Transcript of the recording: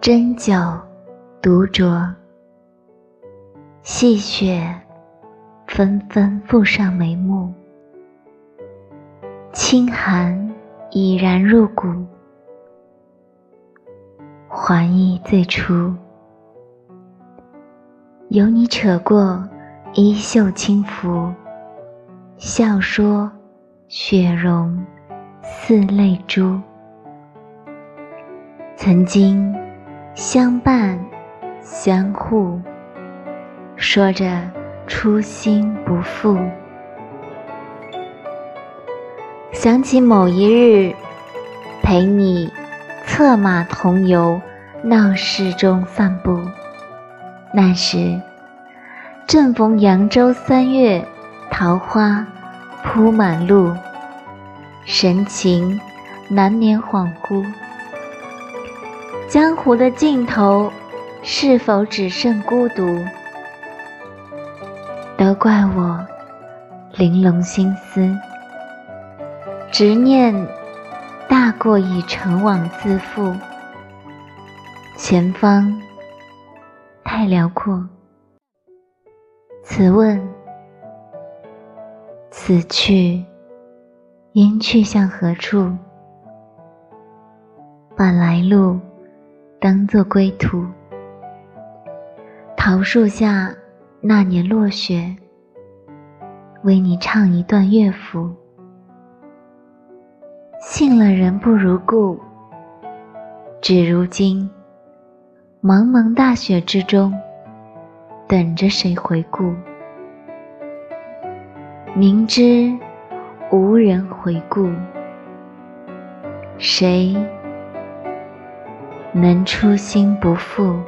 针灸独酌，细雪纷纷覆上眉目，清寒已然入骨，还忆最初，有你扯过衣袖轻拂，笑说雪融似泪珠，曾经。相伴，相护，说着初心不负。想起某一日，陪你策马同游闹市中散步，那时正逢扬州三月，桃花铺满路，神情难免恍惚。江湖的尽头，是否只剩孤独？都怪我玲珑心思，执念大过以成往自负。前方太辽阔，此问此去应去向何处？把来路。当作归途，桃树下那年落雪，为你唱一段乐府。信了人不如故，只如今茫茫大雪之中，等着谁回顾？明知无人回顾，谁？能初心不负。